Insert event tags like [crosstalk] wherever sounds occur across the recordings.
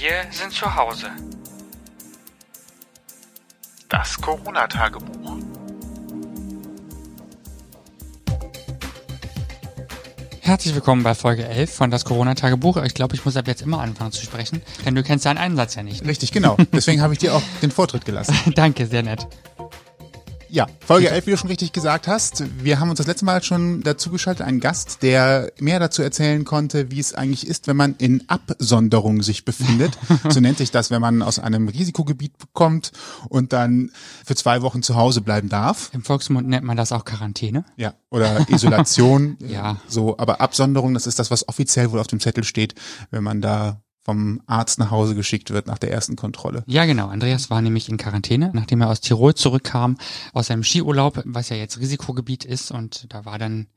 Wir sind zu Hause. Das Corona-Tagebuch. Herzlich willkommen bei Folge 11 von Das Corona-Tagebuch. Ich glaube, ich muss ab jetzt immer anfangen zu sprechen, denn du kennst deinen Einsatz ja nicht. Richtig, genau. Deswegen habe ich dir auch den Vortritt gelassen. [laughs] Danke, sehr nett. Ja, Folge 11, wie du schon richtig gesagt hast. Wir haben uns das letzte Mal schon dazu geschaltet, einen Gast, der mehr dazu erzählen konnte, wie es eigentlich ist, wenn man in Absonderung sich befindet. [laughs] so nennt sich das, wenn man aus einem Risikogebiet kommt und dann für zwei Wochen zu Hause bleiben darf. Im Volksmund nennt man das auch Quarantäne. Ja, oder Isolation. [laughs] Ja. So, aber Absonderung, das ist das, was offiziell wohl auf dem Zettel steht, wenn man da vom Arzt nach Hause geschickt wird nach der ersten Kontrolle. Ja, genau. Andreas war nämlich in Quarantäne, nachdem er aus Tirol zurückkam, aus seinem Skiurlaub, was ja jetzt Risikogebiet ist. Und da war dann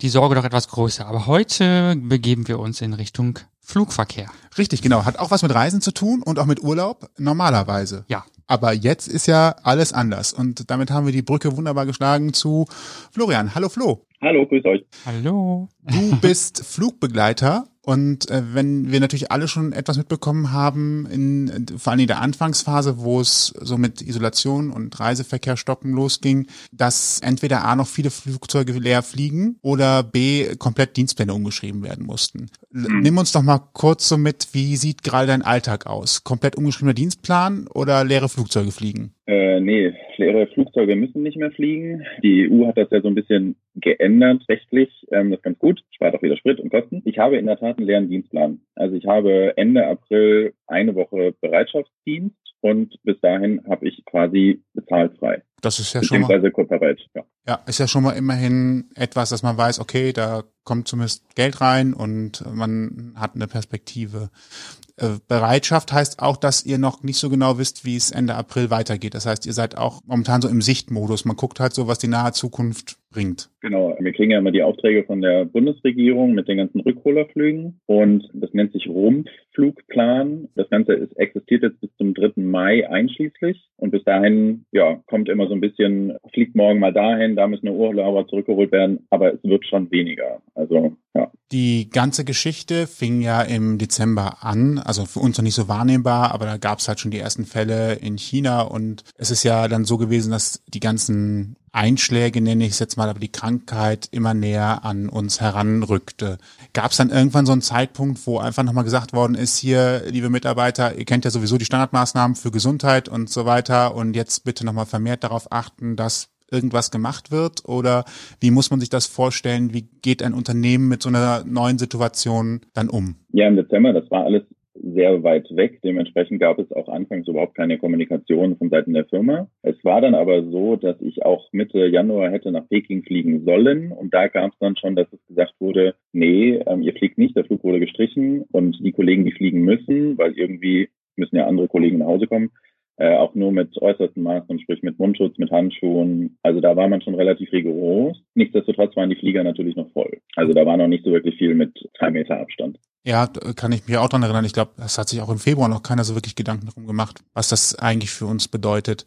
die Sorge doch etwas größer. Aber heute begeben wir uns in Richtung Flugverkehr. Richtig, genau. Hat auch was mit Reisen zu tun und auch mit Urlaub, normalerweise. Ja. Aber jetzt ist ja alles anders. Und damit haben wir die Brücke wunderbar geschlagen zu Florian. Hallo Flo. Hallo, grüß euch. Hallo. Du [laughs] bist Flugbegleiter und äh, wenn wir natürlich alle schon etwas mitbekommen haben, in, vor allem in der Anfangsphase, wo es so mit Isolation und Reiseverkehr stoppen losging, dass entweder A noch viele Flugzeuge leer fliegen oder B komplett Dienstpläne umgeschrieben werden mussten. Mhm. Nimm uns doch mal kurz so mit, wie sieht gerade dein Alltag aus? Komplett umgeschriebener Dienstplan oder leere Flugzeuge fliegen? Äh, nee, leere Flugzeuge müssen nicht mehr fliegen. Die EU hat das ja so ein bisschen geändert rechtlich. Ähm, das ist ganz gut. Spart auch wieder Sprit und Kosten. Ich habe in der Tat einen leeren Dienstplan. Also ich habe Ende April eine Woche Bereitschaftsdienst und bis dahin habe ich quasi bezahlt frei. Das ist ja schon mal, ja. ja, ist ja schon mal immerhin etwas, dass man weiß, okay, da kommt zumindest Geld rein und man hat eine Perspektive. Äh, Bereitschaft heißt auch, dass ihr noch nicht so genau wisst, wie es Ende April weitergeht. Das heißt, ihr seid auch momentan so im Sichtmodus. Man guckt halt so, was die nahe Zukunft bringt. Genau. Wir kriegen ja immer die Aufträge von der Bundesregierung mit den ganzen Rückholerflügen und das nennt sich Rumpflugplan. Das Ganze ist, existiert jetzt bis zum 3. Mai einschließlich und bis dahin, ja, kommt immer so ein bisschen, fliegt morgen mal dahin, da müssen Urlauber zurückgeholt werden, aber es wird schon weniger. Also, ja. Die ganze Geschichte fing ja im Dezember an, also für uns noch nicht so wahrnehmbar, aber da gab es halt schon die ersten Fälle in China und es ist ja dann so gewesen, dass die ganzen Einschläge, nenne ich es jetzt mal, aber die Krankheit immer näher an uns heranrückte. Gab es dann irgendwann so einen Zeitpunkt, wo einfach nochmal gesagt worden ist, hier, liebe Mitarbeiter, ihr kennt ja sowieso die Standardmaßnahmen für Gesundheit und so weiter und jetzt bitte nochmal vermehrt darauf achten, dass irgendwas gemacht wird? Oder wie muss man sich das vorstellen? Wie geht ein Unternehmen mit so einer neuen Situation dann um? Ja, im Dezember, das war alles sehr weit weg. Dementsprechend gab es auch anfangs überhaupt keine Kommunikation von Seiten der Firma. Es war dann aber so, dass ich auch Mitte Januar hätte nach Peking fliegen sollen. Und da gab es dann schon, dass es gesagt wurde, nee, ähm, ihr fliegt nicht, der Flug wurde gestrichen. Und die Kollegen, die fliegen müssen, weil irgendwie müssen ja andere Kollegen nach Hause kommen, äh, auch nur mit äußersten Maßnahmen, sprich mit Mundschutz, mit Handschuhen. Also da war man schon relativ rigoros. Nichtsdestotrotz waren die Flieger natürlich noch voll. Also da war noch nicht so wirklich viel mit drei Meter Abstand. Ja, kann ich mich auch dran erinnern. Ich glaube, das hat sich auch im Februar noch keiner so wirklich Gedanken darum gemacht, was das eigentlich für uns bedeutet.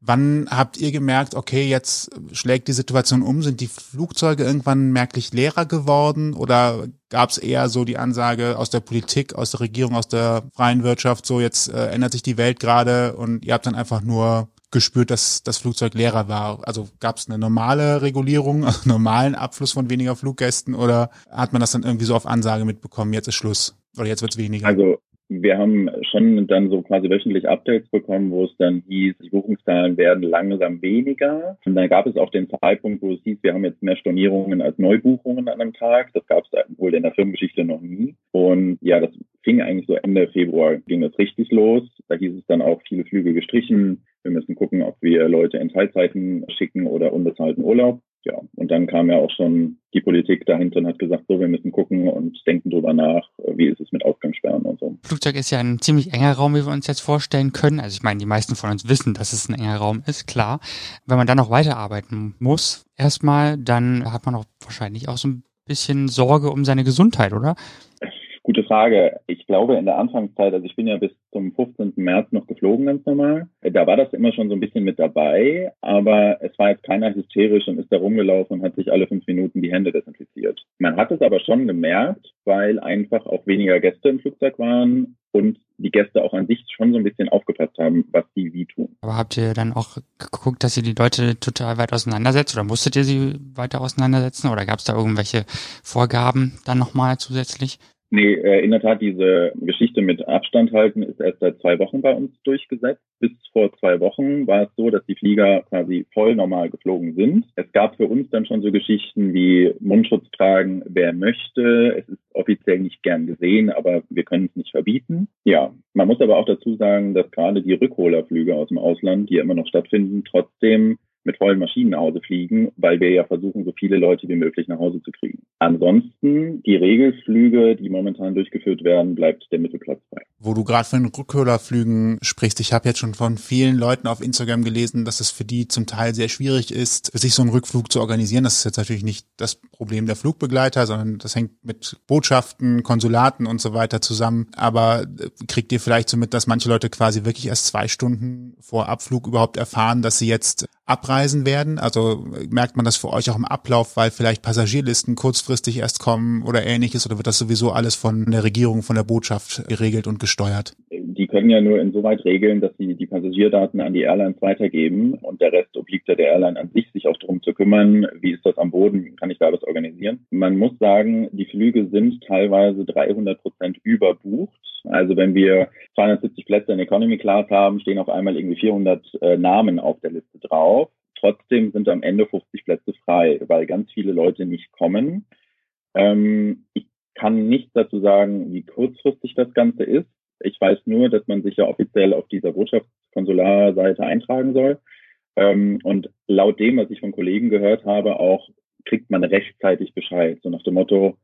Wann habt ihr gemerkt, okay, jetzt schlägt die Situation um? Sind die Flugzeuge irgendwann merklich leerer geworden? Oder gab es eher so die Ansage aus der Politik, aus der Regierung, aus der freien Wirtschaft, so jetzt äh, ändert sich die Welt gerade und ihr habt dann einfach nur gespürt, dass das Flugzeug leerer war? Also gab es eine normale Regulierung, [laughs] also normalen Abfluss von weniger Fluggästen oder hat man das dann irgendwie so auf Ansage mitbekommen, jetzt ist Schluss oder jetzt wird's weniger? Also wir haben schon dann so quasi wöchentlich Updates bekommen, wo es dann hieß, die Buchungszahlen werden langsam weniger. Und dann gab es auch den Zeitpunkt, wo es hieß, wir haben jetzt mehr Stornierungen als Neubuchungen an einem Tag. Das gab es wohl in der Firmengeschichte noch nie. Und ja, das fing eigentlich so Ende Februar, ging das richtig los. Da hieß es dann auch viele Flüge gestrichen. Wir müssen gucken, ob wir Leute in Teilzeiten schicken oder unbezahlten Urlaub ja, und dann kam ja auch schon die Politik dahinter und hat gesagt, so, wir müssen gucken und denken drüber nach, wie ist es mit Ausgangssperren und so. Flugzeug ist ja ein ziemlich enger Raum, wie wir uns jetzt vorstellen können. Also ich meine, die meisten von uns wissen, dass es ein enger Raum ist, klar. Wenn man dann noch weiterarbeiten muss, erstmal, dann hat man auch wahrscheinlich auch so ein bisschen Sorge um seine Gesundheit, oder? Gute Frage. Ich glaube, in der Anfangszeit, also ich bin ja bis zum 15. März noch geflogen, ganz normal. Da war das immer schon so ein bisschen mit dabei, aber es war jetzt keiner hysterisch und ist da rumgelaufen und hat sich alle fünf Minuten die Hände desinfiziert. Man hat es aber schon gemerkt, weil einfach auch weniger Gäste im Flugzeug waren und die Gäste auch an sich schon so ein bisschen aufgepasst haben, was die wie tun. Aber habt ihr dann auch geguckt, dass ihr die Leute total weit auseinandersetzt oder musstet ihr sie weiter auseinandersetzen oder gab es da irgendwelche Vorgaben dann nochmal zusätzlich? Nee, äh, in der Tat, diese Geschichte mit Abstand halten ist erst seit zwei Wochen bei uns durchgesetzt. Bis vor zwei Wochen war es so, dass die Flieger quasi voll normal geflogen sind. Es gab für uns dann schon so Geschichten wie Mundschutz tragen, wer möchte. Es ist offiziell nicht gern gesehen, aber wir können es nicht verbieten. Ja, man muss aber auch dazu sagen, dass gerade die Rückholerflüge aus dem Ausland, die immer noch stattfinden, trotzdem mit vollen Maschinen nach Hause fliegen, weil wir ja versuchen, so viele Leute wie möglich nach Hause zu kriegen. Ansonsten, die Regelflüge, die momentan durchgeführt werden, bleibt der Mittelplatz frei. Wo du gerade von den Rückhölerflügen sprichst, ich habe jetzt schon von vielen Leuten auf Instagram gelesen, dass es für die zum Teil sehr schwierig ist, sich so einen Rückflug zu organisieren. Das ist jetzt natürlich nicht das Problem der Flugbegleiter, sondern das hängt mit Botschaften, Konsulaten und so weiter zusammen. Aber äh, kriegt ihr vielleicht so mit, dass manche Leute quasi wirklich erst zwei Stunden vor Abflug überhaupt erfahren, dass sie jetzt abreisen werden? Also merkt man das für euch auch im Ablauf, weil vielleicht Passagierlisten kurzfristig erst kommen oder ähnliches oder wird das sowieso alles von der Regierung, von der Botschaft geregelt und gesteuert? Die können ja nur insoweit regeln, dass sie die Passagierdaten an die Airlines weitergeben und der Rest obliegt ja der Airline an sich, sich auch darum zu kümmern, wie ist das am Boden, kann ich da was organisieren. Man muss sagen, die Flüge sind teilweise 300 Prozent überbucht. Also wenn wir 270 Plätze in Economy Class haben, stehen auf einmal irgendwie 400 äh, Namen auf der Liste drauf. Trotzdem sind am Ende 50 Plätze frei, weil ganz viele Leute nicht kommen. Ähm, ich kann nicht dazu sagen, wie kurzfristig das Ganze ist. Ich weiß nur, dass man sich ja offiziell auf dieser Botschaftskonsularseite eintragen soll. Ähm, und laut dem, was ich von Kollegen gehört habe, auch kriegt man rechtzeitig Bescheid. So nach dem Motto,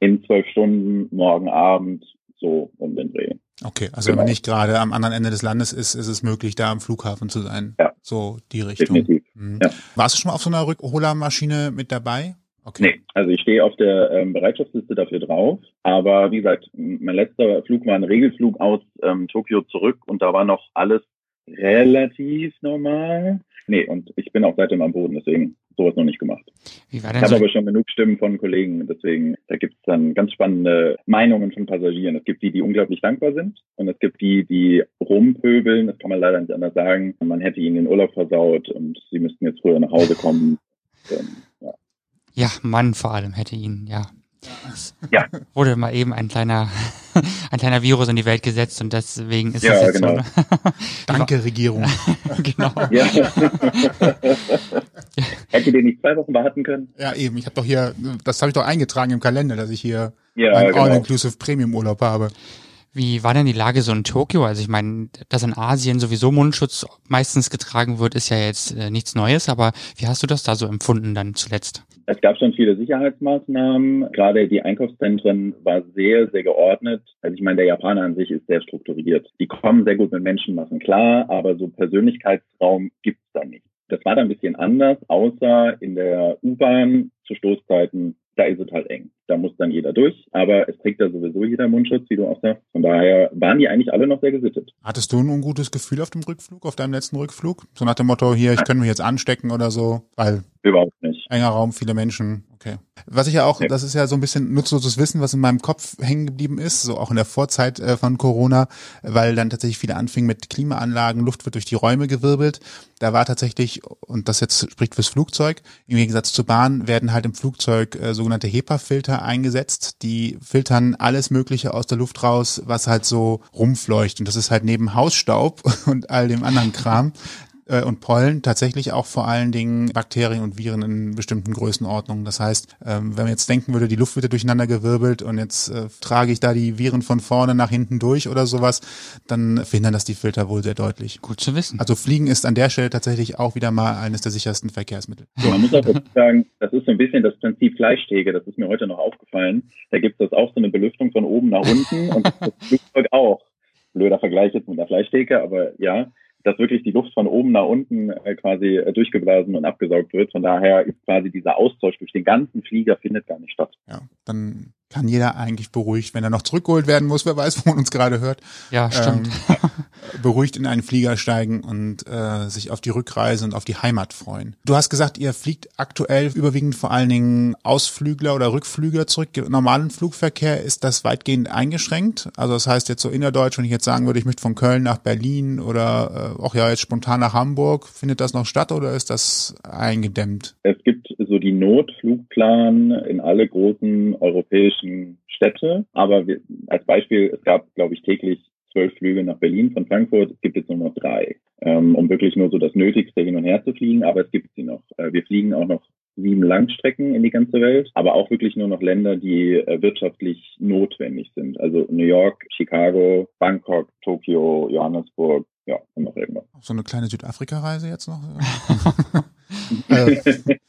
in zwölf Stunden, morgen Abend, so um den Dreh. Okay, also genau. wenn man genau. nicht gerade am anderen Ende des Landes ist, ist es möglich, da am Flughafen zu sein. Ja. So die Richtung. Definitiv. Mhm. Ja. Warst du schon mal auf so einer Rückholermaschine mit dabei? Okay. Nee, also ich stehe auf der ähm, Bereitschaftsliste dafür drauf. Aber wie gesagt, mein letzter Flug war ein Regelflug aus ähm, Tokio zurück und da war noch alles relativ normal. Nee, und ich bin auch seitdem am Boden, deswegen sowas noch nicht gemacht. Wie war denn ich habe so aber schon genug Stimmen von Kollegen, deswegen, da gibt es dann ganz spannende Meinungen von Passagieren. Es gibt die, die unglaublich dankbar sind und es gibt die, die rumpöbeln, das kann man leider nicht anders sagen. Man hätte ihnen den Urlaub versaut und sie müssten jetzt früher nach Hause kommen. ähm, ja. ja, Mann vor allem hätte ihnen, ja. Ja. [laughs] Wurde mal eben ein kleiner, [laughs] ein kleiner Virus in die Welt gesetzt und deswegen ist ja, das jetzt genau. so. Ne? [laughs] Danke, Regierung. genau. Ja. Hätte den nicht zwei Wochen warten können? Ja, eben. Ich habe doch hier, das habe ich doch eingetragen im Kalender, dass ich hier ja, einen genau. All-Inclusive Premium-Urlaub habe. Wie war denn die Lage so in Tokio? Also ich meine, dass in Asien sowieso Mundschutz meistens getragen wird, ist ja jetzt äh, nichts Neues, aber wie hast du das da so empfunden dann zuletzt? Es gab schon viele Sicherheitsmaßnahmen. Gerade die Einkaufszentren war sehr, sehr geordnet. Also ich meine, der Japaner an sich ist sehr strukturiert. Die kommen sehr gut mit Menschen machen, klar, aber so Persönlichkeitsraum gibt's da nicht. Das war da ein bisschen anders, außer in der U-Bahn zu Stoßzeiten da ist es halt eng. Da muss dann jeder durch. Aber es trägt da sowieso jeder Mundschutz, wie du auch sagst. Von daher waren die eigentlich alle noch sehr gesittet. Hattest du ein ungutes Gefühl auf dem Rückflug, auf deinem letzten Rückflug? So nach dem Motto, hier, ich könnte mich jetzt anstecken oder so, weil Überhaupt nicht. Enger Raum, viele Menschen. Okay. Was ich ja auch, das ist ja so ein bisschen nutzloses Wissen, was in meinem Kopf hängen geblieben ist, so auch in der Vorzeit äh, von Corona, weil dann tatsächlich viele anfingen mit Klimaanlagen, Luft wird durch die Räume gewirbelt. Da war tatsächlich, und das jetzt spricht fürs Flugzeug, im Gegensatz zur Bahn werden halt im Flugzeug äh, sogenannte HEPA-Filter eingesetzt. Die filtern alles Mögliche aus der Luft raus, was halt so rumfleucht. Und das ist halt neben Hausstaub [laughs] und all dem anderen Kram äh, und Pollen tatsächlich auch vor allen Dingen Bakterien und Viren in bestimmten Größenordnungen. Das heißt, ähm, wenn man jetzt denken würde, die Luft wird durcheinander gewirbelt und jetzt äh, trage ich da die Viren von vorne nach hinten durch oder sowas, dann verhindern das die Filter wohl sehr deutlich. Gut zu wissen. Also Fliegen ist an der Stelle tatsächlich auch wieder mal eines der sichersten Verkehrsmittel. So, man muss auch sagen, das ist so ein bisschen das Prinzip Fleischtheke, das ist mir heute noch aufgefallen. Da gibt es auch so eine Belüftung von oben nach unten und das Flugzeug auch. Blöder Vergleich jetzt mit der Fleischtheke, aber ja, dass wirklich die Luft von oben nach unten äh, quasi äh, durchgeblasen und abgesaugt wird. Von daher ist quasi dieser Austausch durch den ganzen Flieger findet gar nicht statt. Ja, dann kann jeder eigentlich beruhigt, wenn er noch zurückgeholt werden muss, wer weiß, wo man uns gerade hört. Ja, stimmt. Ähm, [laughs] beruhigt in einen Flieger steigen und äh, sich auf die Rückreise und auf die Heimat freuen. Du hast gesagt, ihr fliegt aktuell überwiegend vor allen Dingen Ausflügler oder Rückflüger zurück. Im normalen Flugverkehr ist das weitgehend eingeschränkt. Also das heißt jetzt so innerdeutsch, wenn ich jetzt sagen würde, ich möchte von Köln nach Berlin oder äh, auch ja jetzt spontan nach Hamburg, findet das noch statt oder ist das eingedämmt? Es gibt so die Notflugplan in alle großen europäischen Städte. Aber wir, als Beispiel, es gab, glaube ich, täglich zwölf Flüge nach Berlin von Frankfurt. Es gibt jetzt nur noch drei, ähm, um wirklich nur so das Nötigste hin und her zu fliegen. Aber es gibt sie noch. Äh, wir fliegen auch noch sieben Langstrecken in die ganze Welt, aber auch wirklich nur noch Länder, die äh, wirtschaftlich notwendig sind. Also New York, Chicago, Bangkok, Tokio, Johannesburg, ja, und noch irgendwas. So eine kleine Südafrika-Reise jetzt noch? [laughs] äh,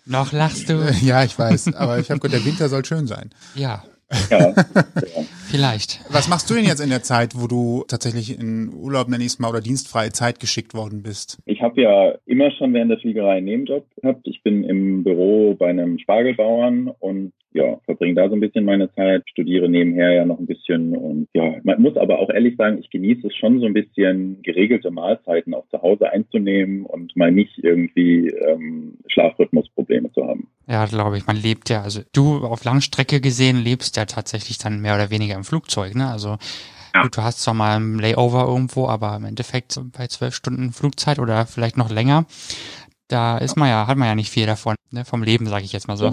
noch lachst du? Ja, ich weiß, aber ich habe gehört, der Winter soll schön sein. Ja. Ja. [laughs] Vielleicht. Was machst du denn jetzt in der Zeit, wo du tatsächlich in Urlaub, nenn ich es mal, oder dienstfreie Zeit geschickt worden bist? Ich habe ja immer schon während der Fliegerei einen Nebenjob gehabt. Ich bin im Büro bei einem Spargelbauern und ja, verbringe da so ein bisschen meine Zeit, studiere nebenher ja noch ein bisschen und ja, man muss aber auch ehrlich sagen, ich genieße es schon so ein bisschen geregelte Mahlzeiten auch zu Hause einzunehmen und mal nicht irgendwie ähm, Schlafrhythmusprobleme zu haben. Ja, glaube ich, man lebt ja, also du auf Langstrecke gesehen lebst ja tatsächlich dann mehr oder weniger im Flugzeug, ne? Also ja. Gut, du hast zwar mal ein Layover irgendwo, aber im Endeffekt bei zwölf Stunden Flugzeit oder vielleicht noch länger, da ist man ja, hat man ja nicht viel davon, ne? vom Leben, sage ich jetzt mal so.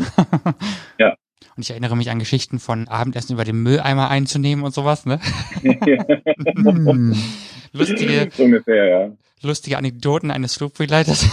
Ja. [laughs] Und ich erinnere mich an Geschichten von Abendessen über den Mülleimer einzunehmen und sowas, ne? [laughs] lustige, ungefähr, ja. lustige Anekdoten eines Flugbegleiters. [laughs]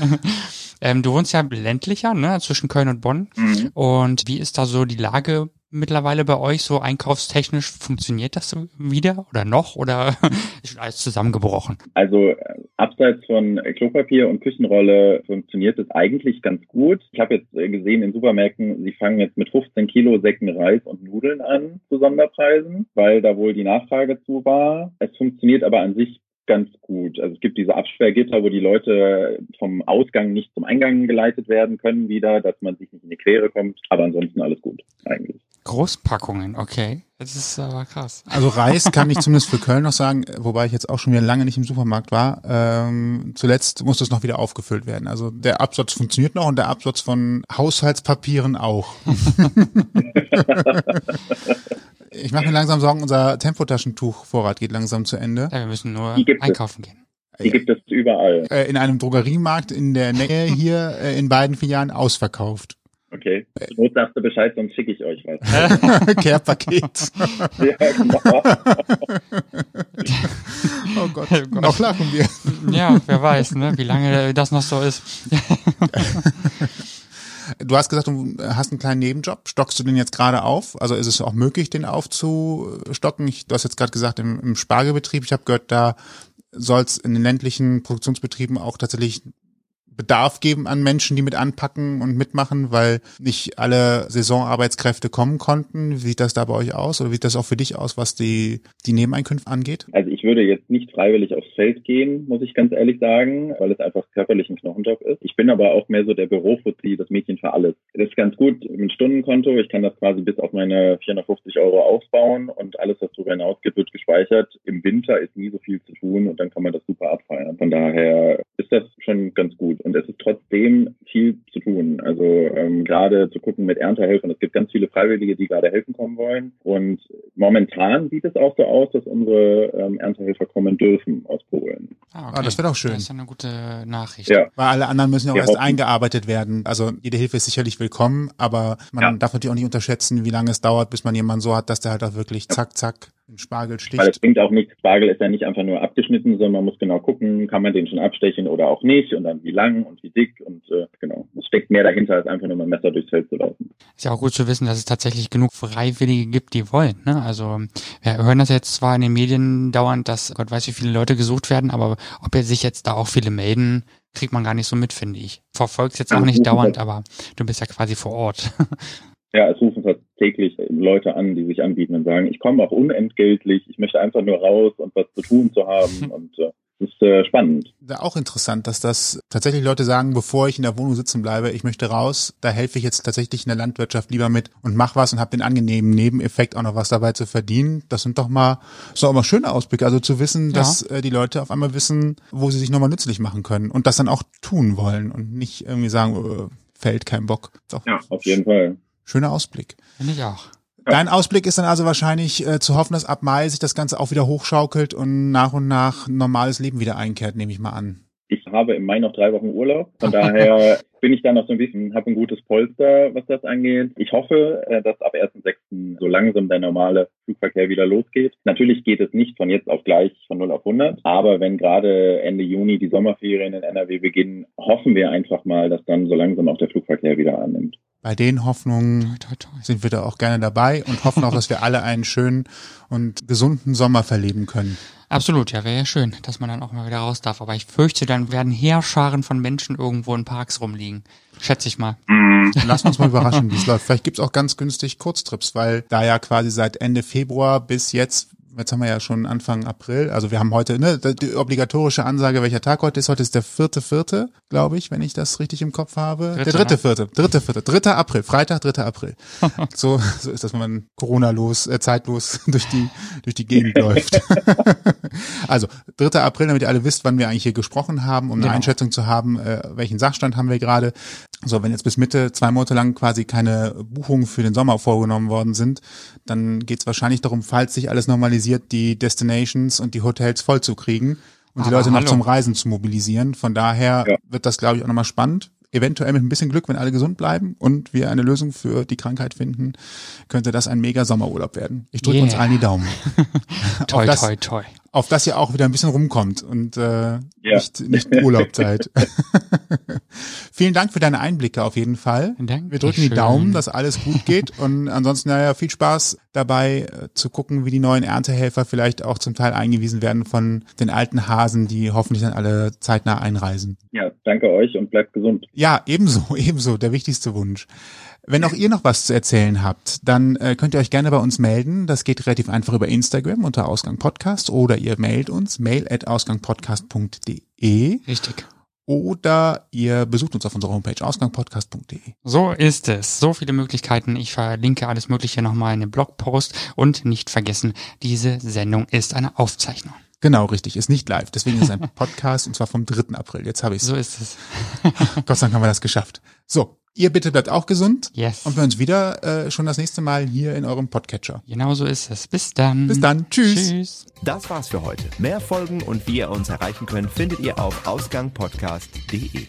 [laughs] ähm, du wohnst ja ländlicher, ne, zwischen Köln und Bonn. Mhm. Und wie ist da so die Lage mittlerweile bei euch so einkaufstechnisch? Funktioniert das wieder oder noch oder [laughs] ist alles zusammengebrochen? Also äh, abseits von Klopapier und Küchenrolle funktioniert es eigentlich ganz gut. Ich habe jetzt äh, gesehen in Supermärkten, sie fangen jetzt mit 15 Kilo Säcken Reis und Nudeln an zu Sonderpreisen, weil da wohl die Nachfrage zu war. Es funktioniert aber an sich ganz gut. Also es gibt diese Absperrgitter, wo die Leute vom Ausgang nicht zum Eingang geleitet werden können wieder, dass man sich nicht in die Quere kommt. Aber ansonsten alles gut eigentlich. Großpackungen, okay. Das ist aber krass. Also Reis [laughs] kann ich zumindest für Köln noch sagen, wobei ich jetzt auch schon wieder lange nicht im Supermarkt war. Ähm, zuletzt muss das noch wieder aufgefüllt werden. Also der Absatz funktioniert noch und der Absatz von Haushaltspapieren auch. [laughs] ich mache mir langsam Sorgen, unser Tempotaschentuchvorrat geht langsam zu Ende. Ja, wir müssen nur einkaufen gehen. Die gibt es überall. Äh, in einem Drogeriemarkt in der Nähe hier äh, in beiden Filialen ausverkauft. Okay. Not sagst du Bescheid, sonst schicke ich euch was. [laughs] Care-Paket. ja, genau. [laughs] oh, Gott. oh Gott. Noch lachen wir. Ja, wer weiß, ne, wie lange das noch so ist. Du hast gesagt, du hast einen kleinen Nebenjob. Stockst du den jetzt gerade auf? Also ist es auch möglich, den aufzustocken? Ich, du hast jetzt gerade gesagt, im, im Spargelbetrieb, ich habe gehört, da soll es in den ländlichen Produktionsbetrieben auch tatsächlich Bedarf geben an Menschen, die mit anpacken und mitmachen, weil nicht alle Saisonarbeitskräfte kommen konnten. Wie sieht das da bei euch aus oder wie sieht das auch für dich aus, was die, die Nebeneinkünfte angeht? Also ich würde jetzt nicht freiwillig aufs Feld gehen, muss ich ganz ehrlich sagen, weil es einfach körperlich ein Knochenjob ist. Ich bin aber auch mehr so der Bürofuzzi, das Mädchen für alles. Das ist ganz gut mit Stundenkonto. Ich kann das quasi bis auf meine 450 Euro aufbauen und alles, was darüber hinausgeht, wird gespeichert. Im Winter ist nie so viel zu tun und dann kann man das super abfeiern. Von daher ist das schon ganz gut und es ist trotzdem viel zu tun. Also ähm, gerade zu gucken mit Erntehelfern. Es gibt ganz viele Freiwillige, die gerade helfen kommen wollen. Und momentan sieht es auch so aus, dass unsere ähm, Erntehelfer kommen dürfen aus Polen. Ah, okay. ah das wäre doch schön. Das ist eine gute Nachricht. Ja. Weil alle anderen müssen ja auch Wir erst hoffen. eingearbeitet werden. Also jede Hilfe ist sicherlich willkommen, aber man ja. darf natürlich auch nicht unterschätzen, wie lange es dauert, bis man jemanden so hat, dass der halt auch wirklich zack, zack den Spargel sticht. Weil es bringt auch nichts. Spargel ist ja nicht einfach nur abgeschnitten, sondern man muss genau gucken, kann man den schon abstechen oder auch nicht und dann wie lang und wie dick und äh, genau. Es steckt mehr dahinter, als einfach nur mit dem Messer durchs Feld zu laufen. Ist ja auch gut zu wissen, dass es tatsächlich genug Freiwillige gibt, die wollen. Ne? Also wir hören das jetzt zwar in den Medien dauernd, dass Gott weiß, wie viele Leute gesucht werden, aber ob jetzt sich jetzt da auch viele melden, kriegt man gar nicht so mit, finde ich. Verfolgt jetzt auch nicht dauernd, aber du bist ja quasi vor Ort. [laughs] Ja, es rufen fast täglich Leute an, die sich anbieten und sagen, ich komme auch unentgeltlich, ich möchte einfach nur raus und was zu tun zu haben. [laughs] und äh, Das ist äh, spannend. Ja, auch interessant, dass das tatsächlich Leute sagen, bevor ich in der Wohnung sitzen bleibe, ich möchte raus, da helfe ich jetzt tatsächlich in der Landwirtschaft lieber mit und mach was und habe den angenehmen Nebeneffekt auch noch was dabei zu verdienen. Das sind doch mal so auch mal schöne Ausblicke, also zu wissen, ja. dass äh, die Leute auf einmal wissen, wo sie sich nochmal nützlich machen können und das dann auch tun wollen und nicht irgendwie sagen, äh, fällt kein Bock. Doch, ja, auf jeden Fall. Schöner Ausblick. Finde ich auch. Dein Ausblick ist dann also wahrscheinlich äh, zu hoffen, dass ab Mai sich das Ganze auch wieder hochschaukelt und nach und nach normales Leben wieder einkehrt, nehme ich mal an. Ich habe im Mai noch drei Wochen Urlaub. Von daher [laughs] bin ich da noch so ein bisschen, habe ein gutes Polster, was das angeht. Ich hoffe, äh, dass ab 1.6. so langsam der normale Flugverkehr wieder losgeht. Natürlich geht es nicht von jetzt auf gleich von 0 auf 100. Aber wenn gerade Ende Juni die Sommerferien in NRW beginnen, hoffen wir einfach mal, dass dann so langsam auch der Flugverkehr wieder annimmt bei den Hoffnungen sind wir da auch gerne dabei und hoffen auch, dass wir alle einen schönen und gesunden Sommer verleben können. Absolut, ja, wäre ja schön, dass man dann auch mal wieder raus darf. Aber ich fürchte, dann werden Heerscharen von Menschen irgendwo in Parks rumliegen. Schätze ich mal. Mhm. Lass uns mal überraschen, wie es läuft. Vielleicht gibt's auch ganz günstig Kurztrips, weil da ja quasi seit Ende Februar bis jetzt jetzt haben wir ja schon Anfang April, also wir haben heute ne, die obligatorische Ansage, welcher Tag heute ist. Heute ist der vierte, vierte, glaube ich, wenn ich das richtig im Kopf habe. Dritte, der dritte, ne? vierte, dritte, vierte, dritter April, Freitag, dritter April. [laughs] so, so ist das, wenn man Corona-los, äh, zeitlos [laughs] durch die, durch die Gegend läuft. [laughs] also, dritter April, damit ihr alle wisst, wann wir eigentlich hier gesprochen haben, um eine genau. Einschätzung zu haben, äh, welchen Sachstand haben wir gerade. So, wenn jetzt bis Mitte zwei Monate lang quasi keine Buchungen für den Sommer vorgenommen worden sind, dann geht es wahrscheinlich darum, falls sich alles normalisiert, die Destinations und die Hotels voll zu kriegen und Aber die Leute hallo. noch zum Reisen zu mobilisieren. Von daher ja. wird das, glaube ich, auch nochmal spannend eventuell mit ein bisschen Glück, wenn alle gesund bleiben und wir eine Lösung für die Krankheit finden, könnte das ein mega Sommerurlaub werden. Ich drücke yeah. uns allen die Daumen. [laughs] toi, das, toi, toi. Auf das ihr auch wieder ein bisschen rumkommt und äh, ja. nicht, nicht Urlaubzeit. [laughs] Vielen Dank für deine Einblicke auf jeden Fall. Danke wir drücken die Daumen, dass alles gut geht und ansonsten naja, viel Spaß dabei äh, zu gucken, wie die neuen Erntehelfer vielleicht auch zum Teil eingewiesen werden von den alten Hasen, die hoffentlich dann alle zeitnah einreisen. Ja, danke euch und bleibt gesund. Ja, ebenso, [laughs] ebenso, der wichtigste Wunsch. Wenn auch ihr noch was zu erzählen habt, dann äh, könnt ihr euch gerne bei uns melden. Das geht relativ einfach über Instagram unter Ausgang Podcast oder ihr mailt uns mail at ausgangpodcast.de. Richtig. Oder ihr besucht uns auf unserer Homepage ausgangpodcast.de. So ist es. So viele Möglichkeiten. Ich verlinke alles Mögliche nochmal in den Blogpost. Und nicht vergessen, diese Sendung ist eine Aufzeichnung. Genau, richtig. Ist nicht live. Deswegen ist es ein [laughs] Podcast und zwar vom 3. April. Jetzt habe ich es. So ist es. [laughs] Gott sei Dank haben wir das geschafft. So, ihr bitte bleibt auch gesund. Yes. Und wir uns wieder äh, schon das nächste Mal hier in eurem Podcatcher. Genau so ist es. Bis dann. Bis dann. Tschüss. Tschüss. Das war's für heute. Mehr Folgen und wie ihr uns erreichen könnt, findet ihr auf ausgangpodcast.de.